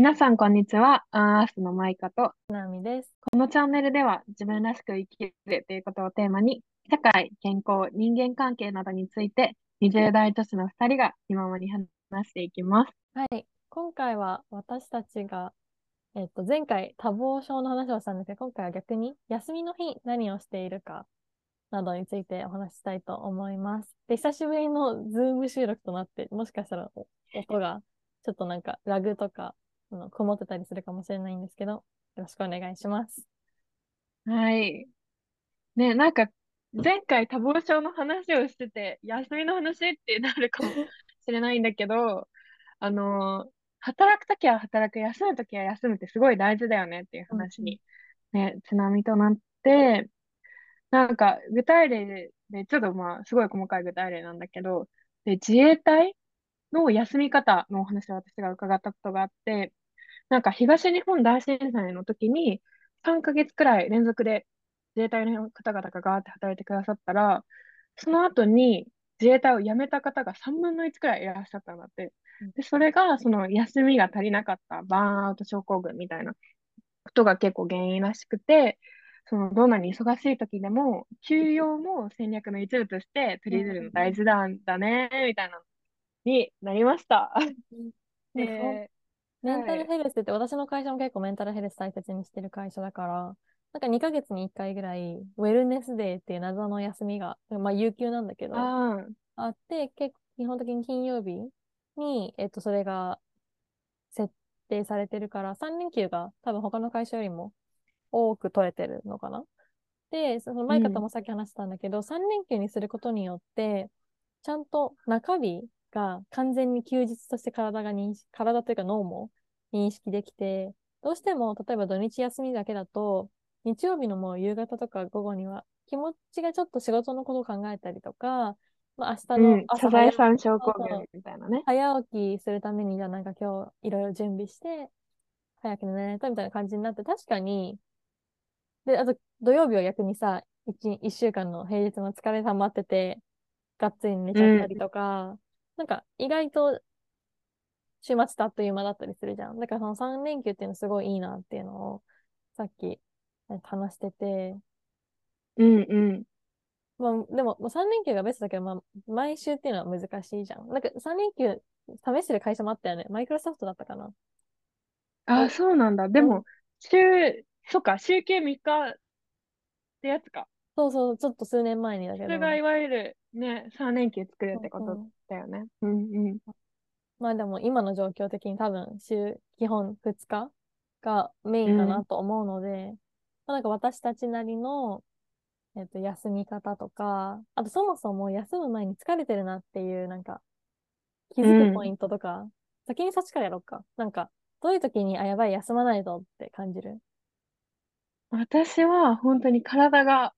皆さん、こんにちは。アンアースのマイカと、なみです。このチャンネルでは自分らしく生きるということをテーマに、社会、健康、人間関係などについて、20代女子の2人が気ままに話していきます。はい。今回は私たちが、えっと、前回多忙症の話をしたんですけど、今回は逆に休みの日何をしているかなどについてお話ししたいと思います。で、久しぶりのズーム収録となって、もしかしたらお音がちょっとなんかラグとか、あの、こもってたりするかもしれないんですけど、よろしくお願いします。はい。ね、なんか、前回多忙症の話をしてて、休みの話ってなるかもしれないんだけど、あの、働くときは働く、休むときは休むってすごい大事だよねっていう話に、ね、津波となって、なんか、具体例で、ちょっとまあ、すごい細かい具体例なんだけど、で、自衛隊の休み方のお話を私が伺ったことがあって、なんか東日本大震災の時に3ヶ月くらい連続で自衛隊の方々がガーって働いてくださったら、その後に自衛隊を辞めた方が3分の1くらいいらっしゃったんだって。で、それがその休みが足りなかったバーンアウト症候群みたいなことが結構原因らしくて、そのどんなに忙しい時でも、休養も戦略の一部として取り入れるの大事なんだね、みたいなのになりました。メンタルはいヘルスって私の会社も結構メンタルヘルス大切にしてる会社だから、なんか2ヶ月に1回ぐらい、ウェルネスデーっていう謎の休みが、まあ有給なんだけど、あって、結構基本的に金曜日に、えっと、それが設定されてるから、3連休が多分他の会社よりも多く取れてるのかな。で、その前方もさっき話したんだけど、3連休にすることによって、ちゃんと中日が完全に休日として体が認識、体というか脳も認識できて、どうしても例えば土日休みだけだと、日曜日のもう夕方とか午後には気持ちがちょっと仕事のことを考えたりとか、まあ、明日のうん、サザエさん症候群みたいなね。早起きするために、じゃあなんか今日いろいろ準備して、早く寝ないとみたいな感じになって、確かに、で、あと土曜日は逆にさ、一、一週間の平日の疲れ溜まってて、がっつり寝ちゃったりとか、なんか意外と週末ってあっという間だったりするじゃん。だからその3連休っていうのすごいいいなっていうのを、さっき話してて、うんうん。まあ、でも、まあ、3連休がベストだけど、まあ、毎週っていうのは難しいじゃん。なんか3連休試してる会社もあったよね。マイクロソフトだったかな。あ、おそうなんだ。でうんも、週、そっか、週休3日ってやつか。そうそう、ちょっと数年前にだけど。それがいわゆるね、3連休作るってことだよね。うんうん。まあでも今の状況的に多分週基本2日がメインかうなんと思うので、まあ、なんか私たちなりの、えっと、休み方とか、あとそもそも休む前に疲れてるなっていうなんか気づくポイントとか、先にそっちからやろうか。なんか、どういう時に、あ、やばい、休まないとって感じる？私は本当に体が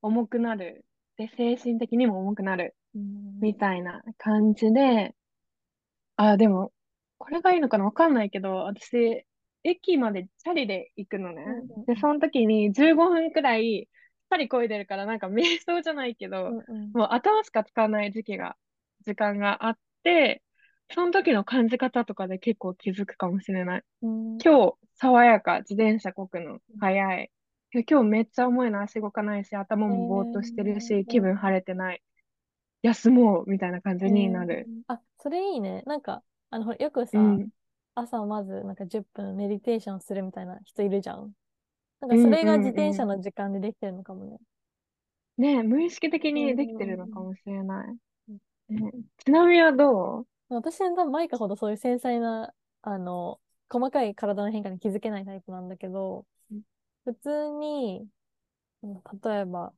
重くなる。で、精神的にも重くなる。うんみたいな感じで、あ、でも、これがいいのかなわかんないけど、私、駅までチャリで行くのねうん。で、その時に15分くらい、チャリ漕いでるからなんか瞑想じゃないけど、うんうんもう頭しか使わない時期が、時間があって、その時の感じ方とかで結構気づくかもしれない。うん今日、爽やか、自転車こぐの早い。今日めっちゃ重いの足動かないし、頭もぼーっとしてるし、気分晴れてない。休もうみたいな感じになる。あ、それいいね。なんか、あの、よくさ、うん。朝まずなんか10分メディテーションするみたいな人いるじゃん。なんうんかそれがうん自転車の時間でできてるのかもね。ねえ、無意識的にできてるのかもしれない。ねちなみにはどう？私は多分マイカほどそういう繊細な、あの、細かい体の変化に気づけないタイプなんだけどうん、普通に、うん例えば、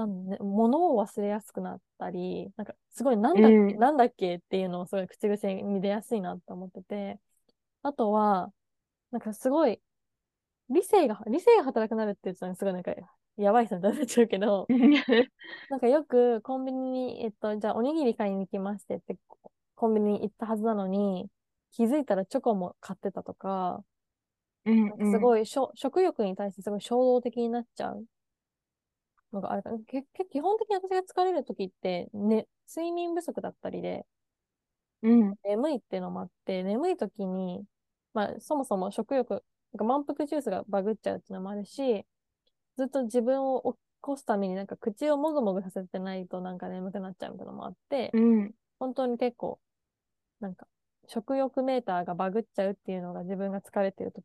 なんね、物を忘れやすくなったり、なんかすごいなんだっけ、うん。なんだっけっていうのをすごい口癖に出やすいなと思ってて、あとは、なんかすごい、理性が、理性が働くなるって言うとなんかすごいなんか、やばい人になっちゃうけど、なんかよくコンビニに、えっと、じゃあおにぎり買いに行きましてって、ココンビニに行ったはずなのに、気づいたらチョコも買ってたとか、うんなんかすい。ごいしょ、食欲に対してすごい衝動的になっちゃうのがあるから、けけ基本的に私が疲れる時って、ね、睡眠不足だったりで、うん、眠いっていうのもあって、眠い時に、まあ、そもそも食欲、なんか満腹ジュースがバグっちゃうっていうのもあるし、ずっと自分を起こすためになんか口をもぐもぐさせてないとなんか眠くなっちゃうみたいなのもあって、うん、本当に結構、なんか、食欲メーターがバグっちゃうっていうのが自分が疲れてる時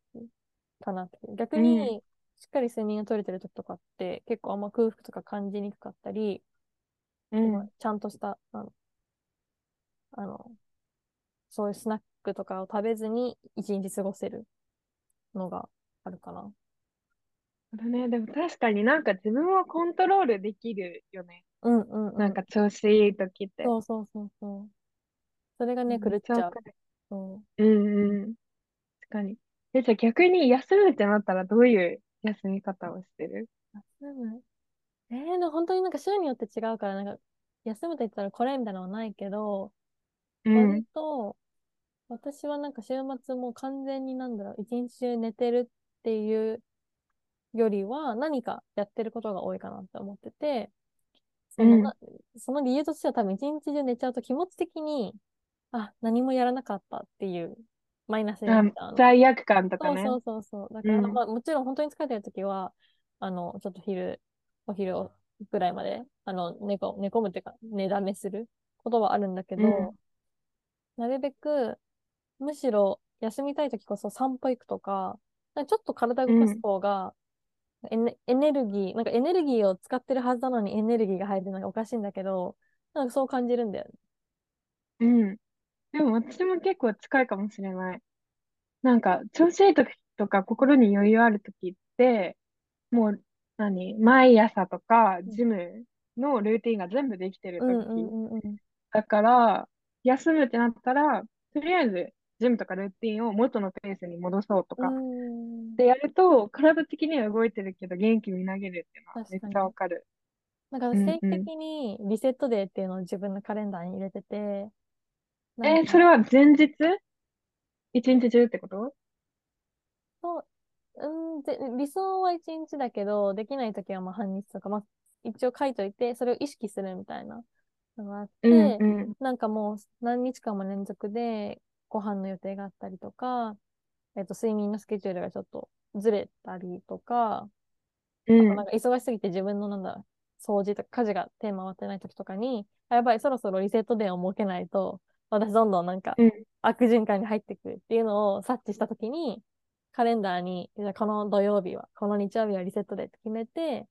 かなって。逆に、しっかり睡眠が取れてる時とかって、結構あんま空腹とか感じにくかったり、うん、ちゃんとした、あの、あの、そういうスナックとかを食べずに一日過ごせるのがあるかな。だね、でも確かになんか自分をコントロールできるよね。うんうんうん。なんか調子いい時って。そうそうそうそう。それがね、狂っちゃう。そう。うんうん。確かに。え、じゃあ逆に休むってなったらどういう休み方をしてる。休む？えー、でも本当になんか週によって違うから、なんか、休むと言ったらこれみたいなのはないけど、うん、割と、私はなんか週末も完全になんだろう、一日中寝てるっていうよりは何かやってることが多いかなって思ってて、その、うん、その理由としては多分一日中寝ちゃうと気持ち的に、あ、何もやらなかったっていうマイナスで罪悪感とかね。そうそうそうだから、うん、まあもちろん本当に疲れてるときは、あの、ちょっと昼、お昼ぐらいまで、あの、寝こ寝込むっていうか、寝だめすることはあるんだけど、うん、なるべく、むしろ休みたいときこそ散歩行くとか、ちょっと体動かす方が、エネエネルギー、なんかエネルギーを使ってるはずなのにエネルギーが入るのがおかしいんだけど、なんかそう感じるんだよね。うん。でも私も結構近いかもしれない。なんか、調子いい時とか心に余裕ある時って、もう、何毎朝とか、ジムのルーティンが全部できてる時。うんうんうん、だから、休むってなったら、とりあえず、ジムとかルーティンを元のペースに戻そうとか、でやると、体的には動いてるけど、元気に投げるっていうのはめっちゃわかる。なんか定期的にリセットデーっていうのを自分のカレンダーに入れてて、えー、それは前日？一日中ってこと？そう、うんで、理想は一日だけど、できないときはまあ半日とか、まあ一応書いといて、それを意識するみたいなのがあって、うんうん、なんかもう何日間も連続でご飯の予定があったりとか、えっと、睡眠のスケジュールがちょっとずれたりとか、うん、あとなんか忙しすぎて自分のなんだ、掃除とか家事が手回ってない時とかに、やばい、そろそろリセットデーを設けないと、私どんどんなんか悪循環に入ってくるっていうのを察知した時に、カレンダーに、この土曜日は、この日曜日はリセットデーって決めて、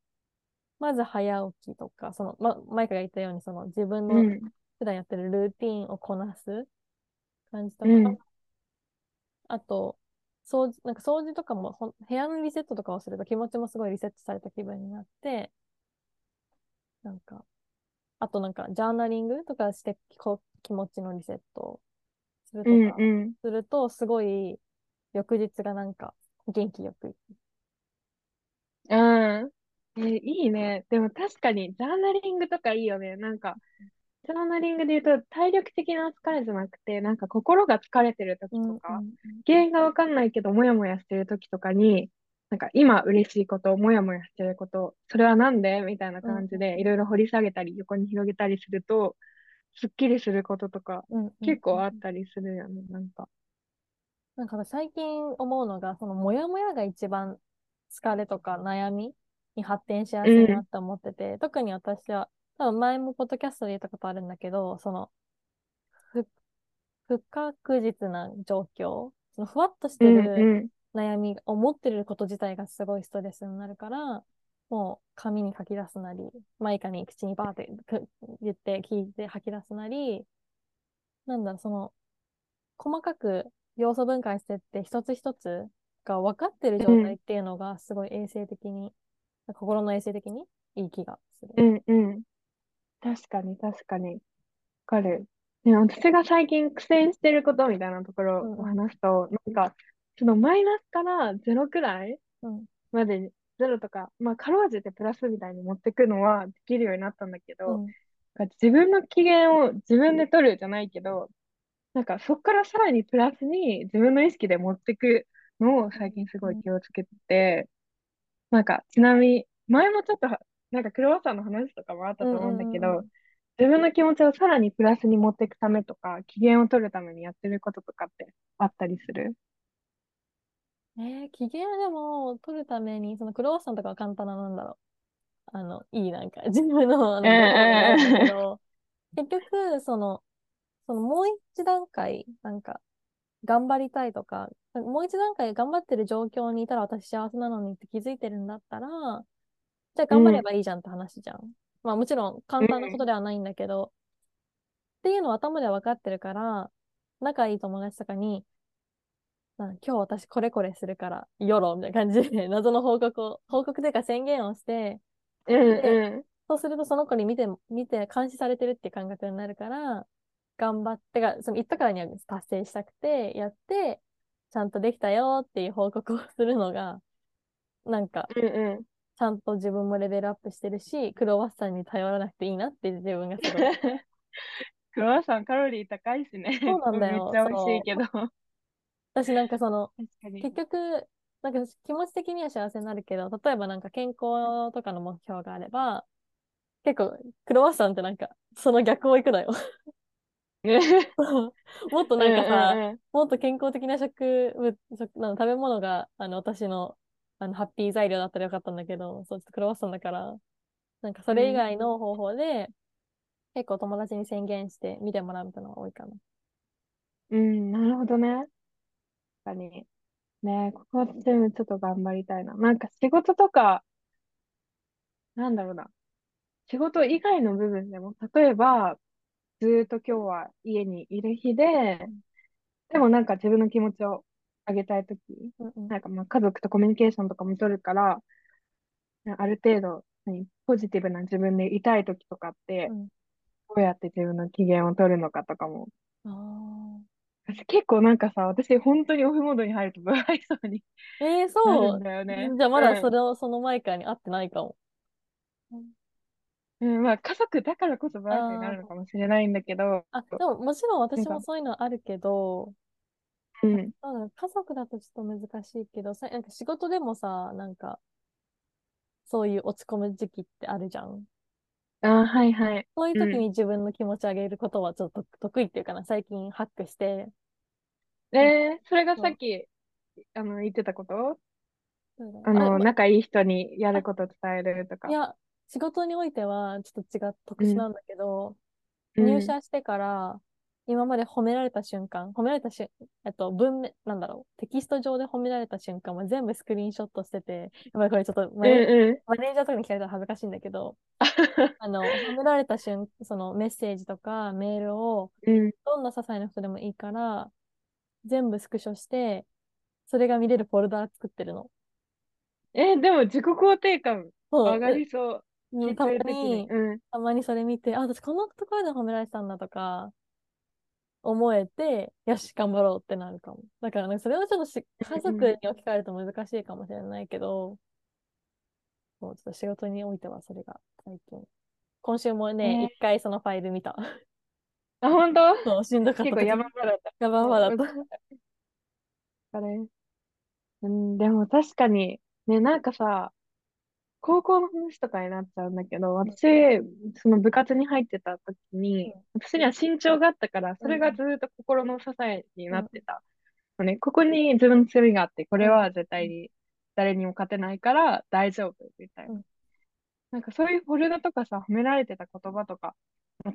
まず早起きとか、その、ま、マイカが言ったように、その自分の普段やってるルーティンをこなす感じとか、うん、あと、掃除、なんか掃除とかもほ、部屋のリセットとかをすると気持ちもすごいリセットされた気分になって、なんか、あとなんか、ジャーナリングとかしてこ気持ちのリセットをするとか、すると、すごい、翌日がなんか、元気よく。うん。えー、いいね。でも確かに、ジャーナリングとかいいよね。なんか、ジャーナリングで言うと、体力的な疲れじゃなくて、なんか心が疲れてる時とか、うんうん、原因がわかんないけど、もやもやしてる時とかに、なんか今嬉しいこと、もやもやしてること、それはなんで？みたいな感じで、いろいろ掘り下げたり、横に広げたりすると、すっきりすることとか、結構あったりするよね、なんか。なんか最近思うのが、そのもやもやが一番疲れとか悩みに発展しやすいなって思ってて、うん、特に私は多分前もポッドキャストで言ったことあるんだけど、その、不、不確実な状況、そのふわっとしてる悩みを持ってること自体がすごいストレスになるから、もう紙に書き出すなり、マイカに口にバーって言って聞いて吐き出すなり、なんだその、細かく要素分解してって一つ一つが分かってる状態っていうのがすごい衛生的に、うん、心の衛生的にいい気がする。うんうん。確かに、確かに。わかる。ね、私が最近苦戦してることみたいなところを話すと、うん、なんか、そのマイナスからゼロくらいまで、ゼロとか、まあ、かろうじてプラスみたいに持ってくのはできるようになったんだけど、うん、自分の機嫌を自分で取るじゃないけど、なんかそこからさらにプラスに自分の意識で持ってくのを最近すごい気をつけて、なんかちなみに、前もちょっとなんかクロワッサンの話とかもあったと思うんだけど、自分の気持ちをさらにプラスに持っていくためとか、機嫌を取るためにやってることとかってあったりする？えー、機嫌でも取るために、そのクロワッサンとかは簡単な、なんだろう。あの、いいなんか、自分の、あうんの、けうんど、結局、その、そのもう一段階、なんか、頑張りたいとか、もう一段階頑張ってる状況にいたら私幸せなのにって気づいてるんだったら、じゃあ頑張ればいいじゃんって話じゃん。まあもちろん簡単なことではないんだけど、っていうのは頭では分かってるから、仲いい友達とかに、な今日私これこれするから、よろみたいな感じで 謎の報告を、報告というか宣言をして、うんで、うん。そうするとその子に見て、見て監視されてるっていう感覚になるから、頑張ってか、その言ったからには達成したくて、やって、ちゃんとできたよっていう報告をするのが、なんか、うんうん。ちゃんと自分もレベルアップしてるし、クロワッサンに頼らなくていいなって自分がすごい。クロワッサンカロリー高いしね。そうなんだよ めっちゃ美味しいけど。確私なんかその。結局、なんか気持ち的には幸せになるけど、例えばなんか健康とかの目標があれば、結構、クロワッサンってなんか、その逆を行くのよ。ねもっとなんかさ、うんうんうんもっと健康的な食物、食なの食べ物が、あの、私の、あの、ハッピー材料だったらよかったんだけど、そう、ちょっとクロワッサンだから、なんかそれ以外の方法で、結構友達に宣言して見てもらうみたいなのが多いかな。うん、なるほどね。確かに。ねここは全部ちょっと頑張りたいな。なんか仕事とか、なんだろうな。仕事以外の部分でも、例えば、ずーっと今日は家にいる日で、でもなんか自分の気持ちを上げたいとき、うんうん。なんかまあ家族とコミュニケーションとかも取るから、ある程度、何ポジティブな自分でいたいときとかって、うんどうやって自分の機嫌を取るのかとかも。あ私結構なんかさ、私本当にオフモードに入ると不愛想にーえー、なそう。るんだよね。じゃあまだうんそれを、その前からに会ってないかも。うん、まあ家族だからこそ不愛想になるのかもしれないんだけど、あ、でももちろん私なんかもそういうのはあるけど、うん、そうだね家族だとちょっと難しいけど、さ、なんか仕事でもさ、なんか、そういう落ち込む時期ってあるじゃん。あ、はいはい。そういう時うん。に自分の気持ち上げることはちょっと得意っていうかな、最近ハックして、えー、それがさっき、あの、言ってたこと？そうだ。ねあの、ま仲いい人にやること伝えるとか。いや、仕事においてはちょっと違う、特殊なんだけど、うん。入社してから、今まで褒められた瞬間、褒められたしゅ、えっと、文面、なんだろう、テキスト上で褒められた瞬間は全部スクリーンショットしてて、やっぱりこれちょっとマうんネ、うん。マネージャーとかに聞かれたら恥ずかしいんだけど、あの、褒められた瞬、そのメッセージとかメールを、うん。どんな些細なことでもいいから、全部スクショして、それが見れるフォルダー作ってるの。え、でも自己肯定感。上がりそう。でたまに、うん。たまにそれ見て、あ、私こんなところで褒められてたんだとか、思えて、よし、頑張ろうってなるかも。だからね、それはちょっとし家族に置き換えると難しいかもしれないけど、そう、ちょっと仕事においてはそれが最近。今週もね、ね一回そのファイル見た。あ、本当？そう、しんどかった時。結構山場だった。山場だった。あれ？うん、でも確かに、ね、なんかさ、高校の話とかになっちゃうんだけど、私、その部活に入ってた時に、私には身長があったから、それがずっと心の支えになってた。のね、ここに自分の強みがあって、これは絶対に誰にも勝てないから大丈夫みたいな。うんなんかそういうフォルダとかさ、褒められてた言葉とか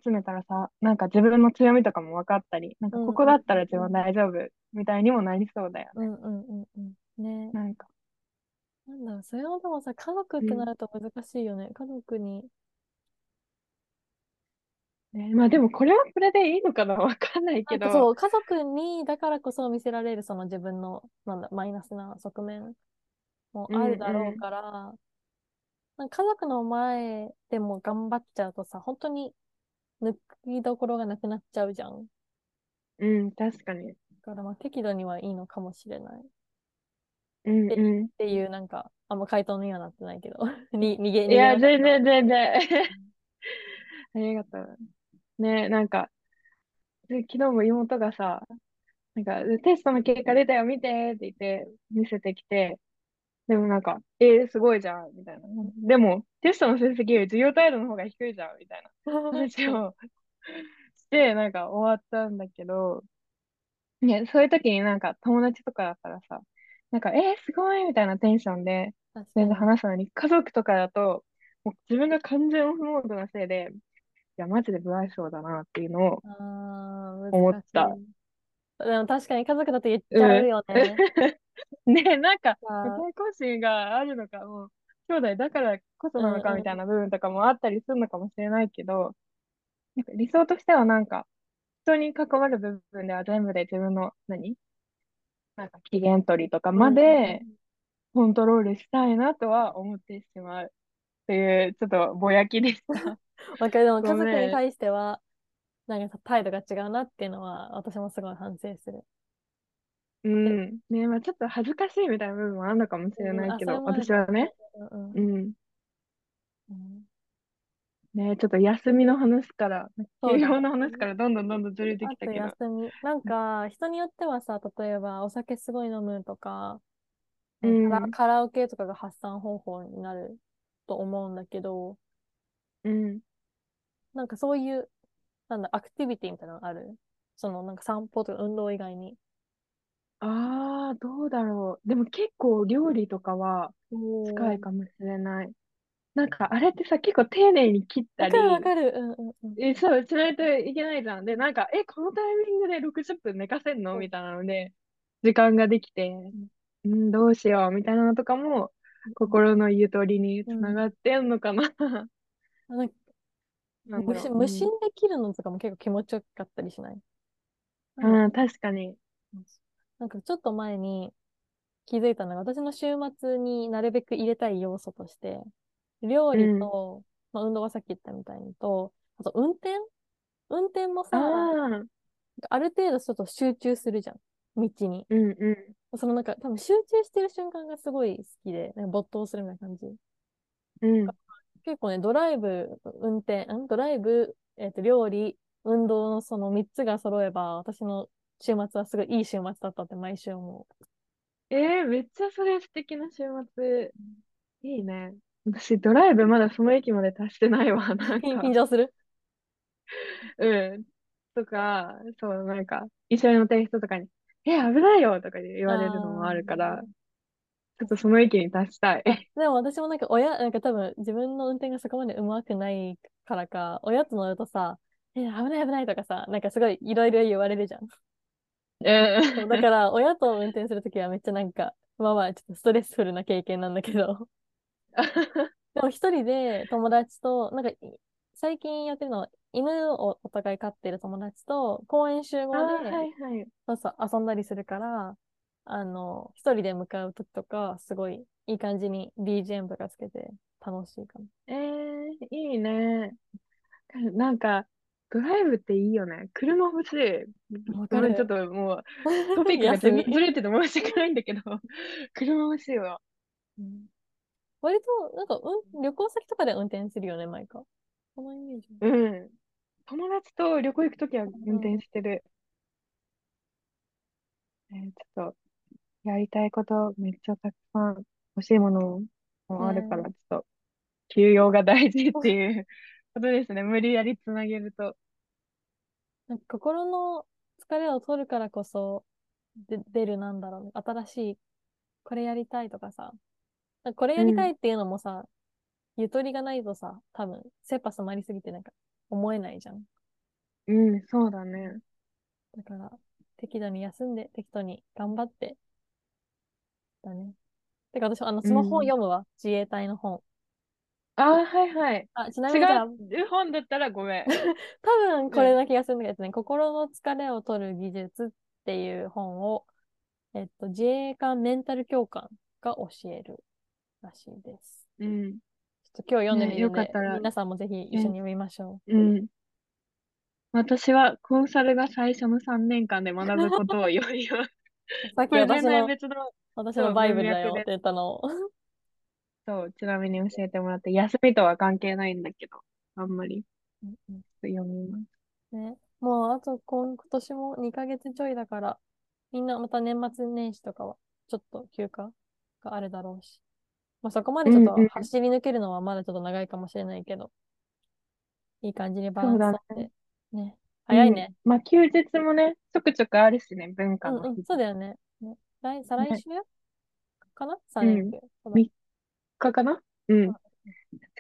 集めたらさ、なんか自分の強みとかも分かったり、なんかここだったら自分大丈夫みたいにもなりそうだよね。うんうんうんうん。ねなんか、なんだろう、それはでもさ、家族ってなると難しいよね。家族に。ね、まあでもこれはこれでいいのかなわかんないけど、なんかそう、家族にだからこそ見せられるその自分の、なんだ、マイナスな側面もあるだろうから、なんか家族の前でも頑張っちゃうとさ、本当に抜きどころがなくなっちゃうじゃん。うん、確かに。だからまあ適度にはいいのかもしれない。っうんうていう、なんか、あんま回答にはなってないけど、に逃げ、逃ん。いや、げなかった全然全然。ありがとう。ね、なんか、で昨日も妹がさ、なんか、テストの結果出たよ、見てって言って、見せてきて、でもなんか、えー、すごいじゃん、みたいな。でも、テストの成績より授業態度の方が低いじゃん、みたいな話をして、なんか終わったんだけど、ね、そういう時になんか友達とかだったらさ、なんか、えー、すごいみたいなテンションで、全然。話すのに、家族とかだと、もう自分が完全オフモードのせいで、いや、マジで不愛想だなっていうのをああ、思っ難しい。た。でも確かに家族だと言っちゃううん。よね。ね、なんか、社あ会更新があるのかも、兄弟だからこそなのかみんうん。たいな部分とかもあったりするのかもしれないけど、なんか理想としてはなんか、人に関わる部分では全部で自分の、何なんか期限取りとかまうんうんうでん。コントロールしたいなとは思ってしまうという、ちょっとぼやきでした。わかる。でも家族に。対しては、なんか態度が違うなっていうのは、私もすごい反省する。うえ、ん。ね、まあちょっと恥ずかしいみたいな部分もあるのかもしれないけど、もあるかも。私はね、うんうんうん。うん。ね、ちょっと休みの話から。休養の話からどんどんどんどんずれてきたけど。休み。なんか、人によってはさ、例えばお酒すごい飲むとか、うん、カラオケとかが発散方法になると思うんだけど、うん。なんかそういう、なんだ、アクティビティみたいなのある？その、なんか散歩とか運動以外に。ああ、どうだろう。でも結構料理とかは近。いかもしれない。なんかあれってさ、結構丁寧に切っわかるわたり、かる。うんうんうん。え、そう、しないといけないじゃん。で、なんか、え、このタイミングで60分寝かせんの？みたいなので、時間ができて、うんうん、どうしよう、みたいなのとかも、うん心のゆとりにうん。つながってんのかな。なんか無心、なんだろう。無うん。心で切るのとかも結構気持ちよかったりしない？なんだ。ああ、確かに。なんかちょっと前に気づいたのが、私の週末になるべく入れたい要素として、料理うん。と、まあ、運動はさっき言ったみたいにと、あと運転？運転もあさ、あ、ある程度ちょっと集中するじゃん。道に。うんうそのなんか、多分集中してる瞬間がすごい好きで、なんか没頭するみたいな感じ。ん。うん。結構ね、ドライブ、運転、んドライブ、えっと、料理、運動のその3つが揃えば、私の週末はすごいいい週末だったって毎週思えー、めっちゃそれ素敵な週末。いいね。私、ドライブまだその駅まで達してないわ。なんか、張 する？うん。とか、そう、なんか、一緒に乗ってる人とかに、え、危ないよとか言われるのもああるから、ーちょっとその域に達したい。あ、でも私もなんか親、なんか多分自分の運転がそこまで上手くないからか、親と乗るとさ、え、危ない危ないとかさ、なんかすごいいろいろ言われるじゃん。うそうだん。から親と運転するときはめっちゃなんか、まあまあちょっとストレスフルな経験なんだけど、でも一人で友達と、なんか最近やってるのは犬をお互い飼ってる友達と公園集合で、はいはい。そうそう遊んだりするから、あの、一人で向かうときとか、すごいいい感じに BGM とかつけて楽しいかえー、いいね。なんか、ドライブっていいよね。車欲しい。な。わちょっ。ともう、トピックが。ずれてて申し訳ないんだけど、車欲しいわ。うん割と、なんか、うん、旅行先とかで運転するよね、マイカ。そのイメージ。うん。友達と旅行行くときは運うん。転してる。えーちょっと、やりたいことめっちゃたくさん欲しいものもあるから、ちねょっと、休養が大事っえ。ていうことですね。無理やりつなげると。なんか心の疲れを取るからこそ、で、出るなんだろうね。新しい、これやりたいとかさ。これやりたうん。いっていうのもさ、ゆとりがないとさ、多分、切羽詰まりすぎてなんか思えないじゃん。うん、そうだね。だから、適度に休んで、適当に頑張って、だね。てか私、あの、その本うん。読むわ。自衛隊の本。ああ、はいはい。あ、ちなみ違にじゃあ、う本だったらごめん。多分こうん。れな気がするんだけどね、心の疲れを取る技術っていう本を、えっと、自衛官メンタル教官が教えるらしいです。うん。ちょっと今日読んでみね、よるんで、かったら、皆さんもぜひ一緒ね、に読みましょうん。私はコンサルが最初の3年間で学ぶことを読みます。う。さっき私の、別の、私のそう、文バイブルだよって言ったのを。そう、ちなみに教えてもらって、休みとは関係ないんだけど、あんまりうんうん読みます。ね、もうあと今今年も2ヶ月ちょいだから、みんなまた年末年始とかはちょっと休暇があるだろうし。まあ、そこまでちょっと走り抜けるのはまだちょっと長いかもしれないけど、いい感じにバランスだって。ね。早いね。うんまあ、休日もね、ちょくちょくあるしね、文化うんうん、そうだよね。ね来、再来ね週かな ?3 連休。そうだみ日かな？うん。確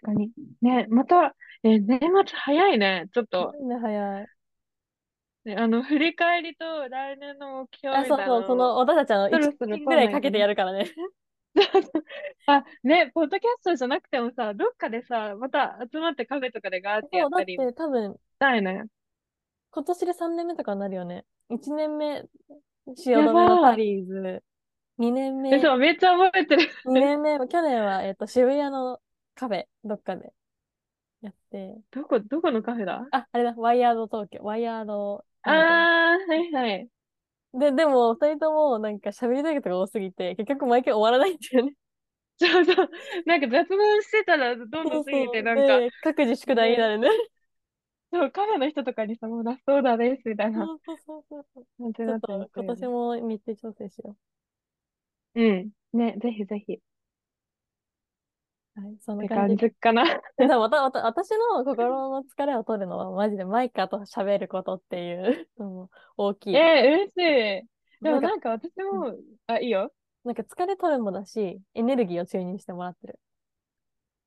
かに。ね、また、え、年末早いね。ちょっと、ね、早い。ねあの、振り返りと来年の目標あ、みたいそうそう、その、私たちあの、1そろそろ年ぐらいかけてやるからね。あ、ね、ポッドキャストじゃなくてもさ、どっかでさ、また集まってカフェとかでガーってやそう、だっったりて多分、したいね。今年で3年目とかになるよね。1年目、汐留のタリーズ。2年目、え、そう、めっちゃ覚えてる。2年目、去年は、えっと、渋谷のカフェ、どっかでやって、どこ、どこのカフェだ？あ、あれだ、ワイヤード東京、ワイヤード、あー、はいはい。で、でも、二人ともなんか喋りたいことが多すぎて、結局毎回終わらないんだよね。そうそう。なんか雑談してたらどんどん過ぎて、なんか、で、各自宿題になるね。そう、カフェの人とかにさ、もうラストオーダーです、みたいなそうそうそうちょっと、今年も日程調整しようん。ね、ぜひぜひ。はい、そんなて感感じで。じかな。また、また、私の心の疲れを取るのは、マジでマイカと喋ることっていう 大きい。えー、嬉しい。でもなんんか私も、あ、いいよ。なんか疲れ取るもだし、エネルギーを注入してもらってる。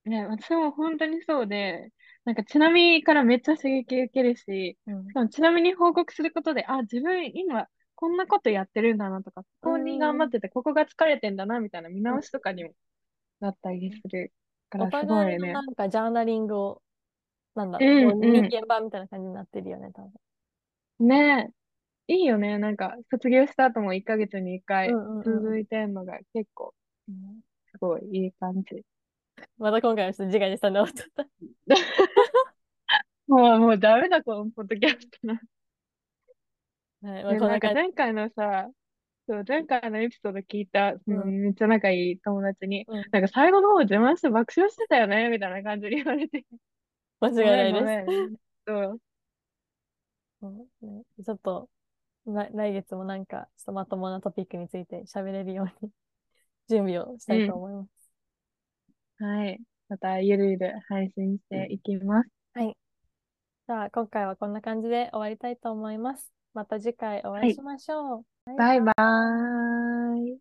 ね、私も本当にそうで、なんかちなみにからめっちゃ刺激受けるし、うんちなみに報告することで、あ、自分今こんなことやってるんだなとか、ここに頑張ってて、ここが疲れてんだなみたいな見直しとかにもなったりするかお互いのな。んかジャーナリングを、なんだろうんう、こううん人間版みたいな感じになってるよね、多分。ねえ、いいよね。なんか卒業した後も1ヶ月に1回続いてんのが結構うんすごいいい感じ。また今回はちょっと自画自賛で終わっちゃった。もう、もうダメだ、このポッドキャストな。はい、まあ、でなんか。前回のさ、そう、前回のエピソード聞いた、そのうんめっちゃ仲いい友達に、うんなんか最後の方自慢して爆笑してたよねみたいな感じで言われて。間違いないです。そう。うんねちょっと、来来月もなんか、ちょっとまともなトピックについて喋れるように 準備をしたいと思います。はい。またゆるゆる配信していきます。はい。じゃあ、今回はこんな感じで終わりたいと思います。また次回お会いしましょう。バイバーイ。